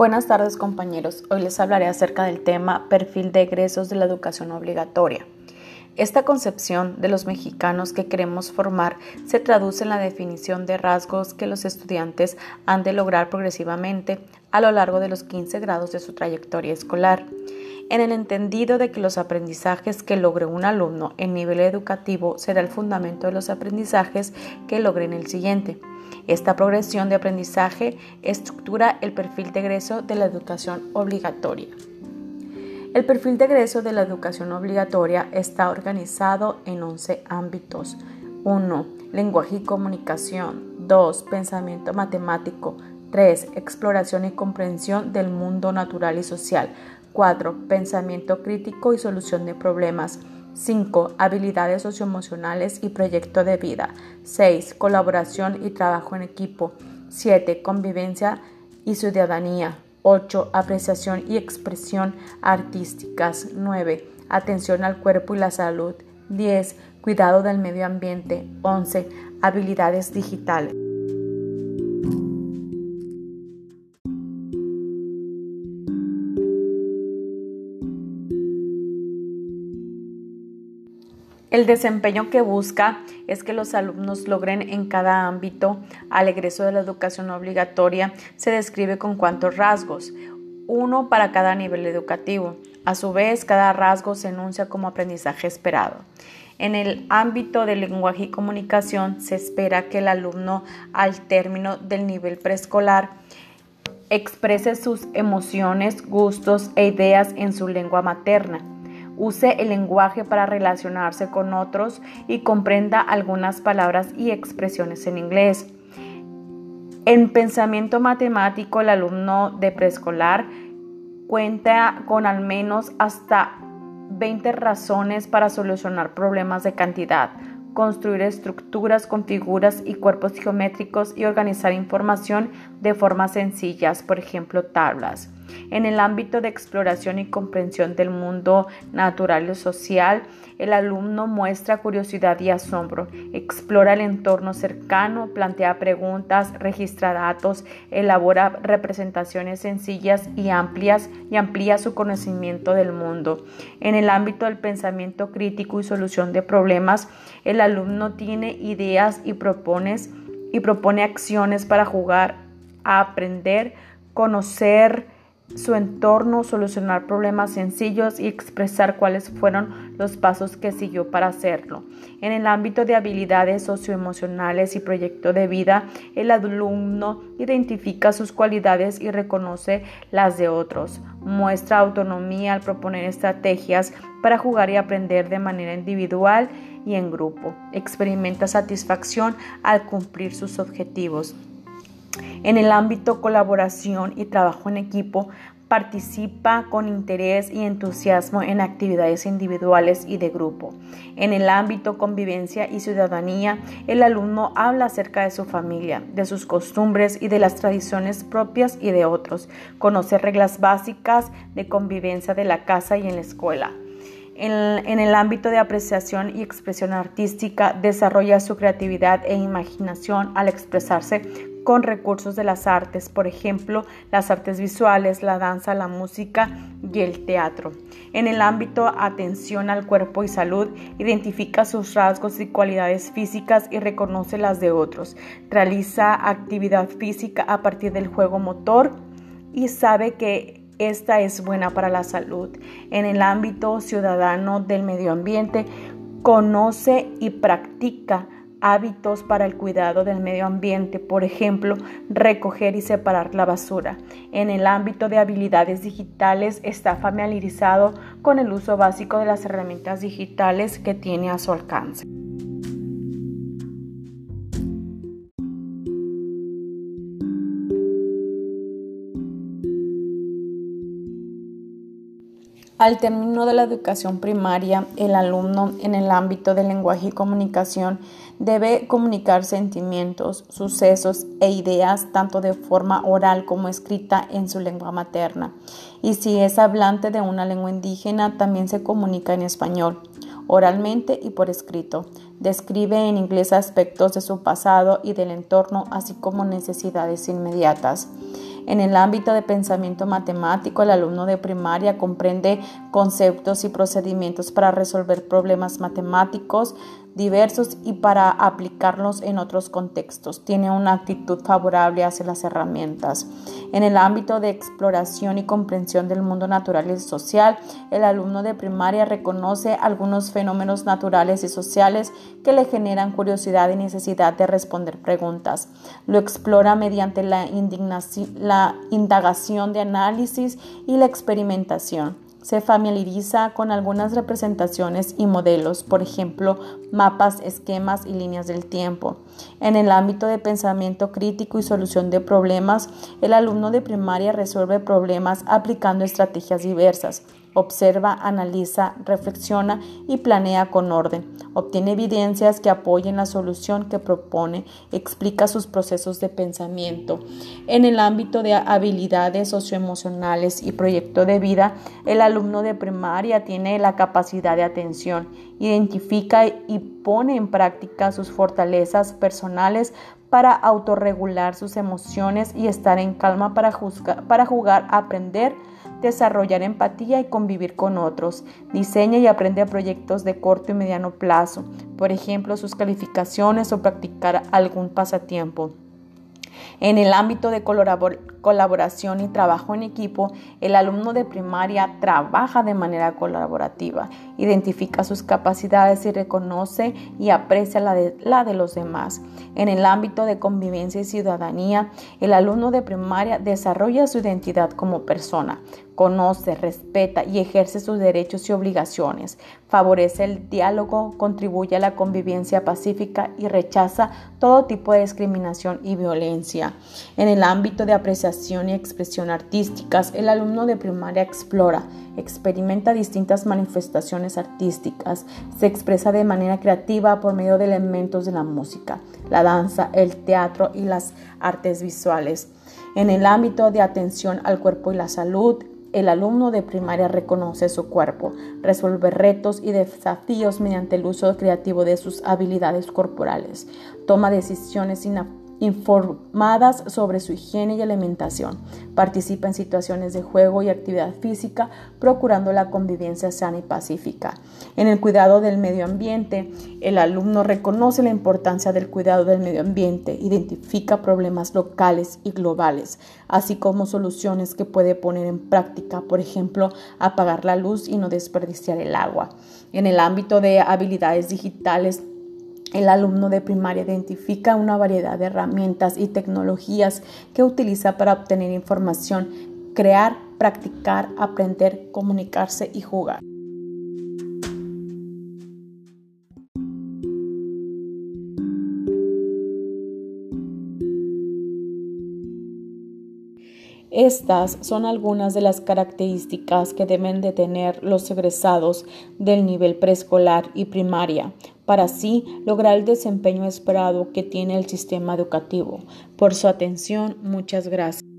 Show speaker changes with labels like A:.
A: Buenas tardes compañeros, hoy les hablaré acerca del tema perfil de egresos de la educación obligatoria. Esta concepción de los mexicanos que queremos formar se traduce en la definición de rasgos que los estudiantes han de lograr progresivamente a lo largo de los 15 grados de su trayectoria escolar, en el entendido de que los aprendizajes que logre un alumno en nivel educativo será el fundamento de los aprendizajes que logre en el siguiente. Esta progresión de aprendizaje estructura el perfil de egreso de la educación obligatoria. El perfil de egreso de la educación obligatoria está organizado en 11 ámbitos. 1. Lenguaje y comunicación. 2. Pensamiento matemático. 3. Exploración y comprensión del mundo natural y social. 4. Pensamiento crítico y solución de problemas. 5. Habilidades socioemocionales y proyecto de vida. 6. Colaboración y trabajo en equipo. 7. Convivencia y ciudadanía. 8. Apreciación y expresión artísticas. 9. Atención al cuerpo y la salud. 10. Cuidado del medio ambiente. 11. Habilidades digitales. El desempeño que busca es que los alumnos logren en cada ámbito al egreso de la educación obligatoria se describe con cuantos rasgos, uno para cada nivel educativo. A su vez, cada rasgo se enuncia como aprendizaje esperado. En el ámbito del lenguaje y comunicación se espera que el alumno al término del nivel preescolar exprese sus emociones, gustos e ideas en su lengua materna use el lenguaje para relacionarse con otros y comprenda algunas palabras y expresiones en inglés. En pensamiento matemático, el alumno de preescolar cuenta con al menos hasta 20 razones para solucionar problemas de cantidad, construir estructuras con figuras y cuerpos geométricos y organizar información de formas sencillas, por ejemplo, tablas. En el ámbito de exploración y comprensión del mundo natural y social, el alumno muestra curiosidad y asombro, explora el entorno cercano, plantea preguntas, registra datos, elabora representaciones sencillas y amplias y amplía su conocimiento del mundo. En el ámbito del pensamiento crítico y solución de problemas, el alumno tiene ideas y propone, y propone acciones para jugar a aprender, conocer, su entorno, solucionar problemas sencillos y expresar cuáles fueron los pasos que siguió para hacerlo. En el ámbito de habilidades socioemocionales y proyecto de vida, el alumno identifica sus cualidades y reconoce las de otros. Muestra autonomía al proponer estrategias para jugar y aprender de manera individual y en grupo. Experimenta satisfacción al cumplir sus objetivos. En el ámbito colaboración y trabajo en equipo, participa con interés y entusiasmo en actividades individuales y de grupo. En el ámbito convivencia y ciudadanía, el alumno habla acerca de su familia, de sus costumbres y de las tradiciones propias y de otros. Conoce reglas básicas de convivencia de la casa y en la escuela. En, el ámbito de apreciación y expresión artística, desarrolla su creatividad e imaginación al expresarse con recursos de las artes, por ejemplo, las artes visuales, la danza, la música y el teatro. En el ámbito atención al cuerpo y salud, identifica sus rasgos y cualidades físicas y reconoce las de otros. Realiza actividad física a partir del juego motor y sabe que esta es buena para la salud. En el ámbito ciudadano del medio ambiente, conoce y practica hábitos para el cuidado del medio ambiente, por ejemplo, recoger y separar la basura. En el ámbito de habilidades digitales está familiarizado con el uso básico de las herramientas digitales que tiene a su alcance. Al término de la educación primaria, el alumno en el ámbito del lenguaje y comunicación debe comunicar sentimientos, sucesos e ideas tanto de forma oral como escrita en su lengua materna. Y si es hablante de una lengua indígena, también se comunica en español, oralmente y por escrito. Describe en inglés aspectos de su pasado y del entorno, así como necesidades inmediatas. En el ámbito de pensamiento matemático, el alumno de primaria comprende conceptos y procedimientos para resolver problemas matemáticos, diversos y para aplicarlos en otros contextos. Tiene una actitud favorable hacia las herramientas. En el ámbito de exploración y comprensión del mundo natural y social, el alumno de primaria reconoce algunos fenómenos naturales y sociales que le generan curiosidad y necesidad de responder preguntas. Lo explora mediante la, la indagación de análisis y la experimentación se familiariza con algunas representaciones y modelos, por ejemplo, mapas, esquemas y líneas del tiempo. En el ámbito de pensamiento crítico y solución de problemas, el alumno de primaria resuelve problemas aplicando estrategias diversas. Observa, analiza, reflexiona y planea con orden. Obtiene evidencias que apoyen la solución que propone, explica sus procesos de pensamiento. En el ámbito de habilidades socioemocionales y proyecto de vida, el alumno de primaria tiene la capacidad de atención, identifica y pone en práctica sus fortalezas personales para autorregular sus emociones y estar en calma para, para jugar, aprender, desarrollar empatía y convivir con otros. Diseña y aprende proyectos de corto y mediano plazo, por ejemplo, sus calificaciones o practicar algún pasatiempo. En el ámbito de colaboración y trabajo en equipo, el alumno de primaria trabaja de manera colaborativa, identifica sus capacidades y reconoce y aprecia la de, la de los demás. En el ámbito de convivencia y ciudadanía, el alumno de primaria desarrolla su identidad como persona, conoce, respeta y ejerce sus derechos y obligaciones, favorece el diálogo, contribuye a la convivencia pacífica y rechaza todo tipo de discriminación y violencia. En el ámbito de apreciación y expresión artísticas, el alumno de primaria explora, experimenta distintas manifestaciones artísticas, se expresa de manera creativa por medio de elementos de la música, la danza, el teatro y las artes visuales. En el ámbito de atención al cuerpo y la salud, el alumno de primaria reconoce su cuerpo, resuelve retos y desafíos mediante el uso creativo de sus habilidades corporales, toma decisiones informadas sobre su higiene y alimentación. Participa en situaciones de juego y actividad física, procurando la convivencia sana y pacífica. En el cuidado del medio ambiente, el alumno reconoce la importancia del cuidado del medio ambiente, identifica problemas locales y globales, así como soluciones que puede poner en práctica, por ejemplo, apagar la luz y no desperdiciar el agua. En el ámbito de habilidades digitales, el alumno de primaria identifica una variedad de herramientas y tecnologías que utiliza para obtener información, crear, practicar, aprender, comunicarse y jugar. Estas son algunas de las características que deben de tener los egresados del nivel preescolar y primaria para así lograr el desempeño esperado que tiene el sistema educativo. Por su atención, muchas gracias.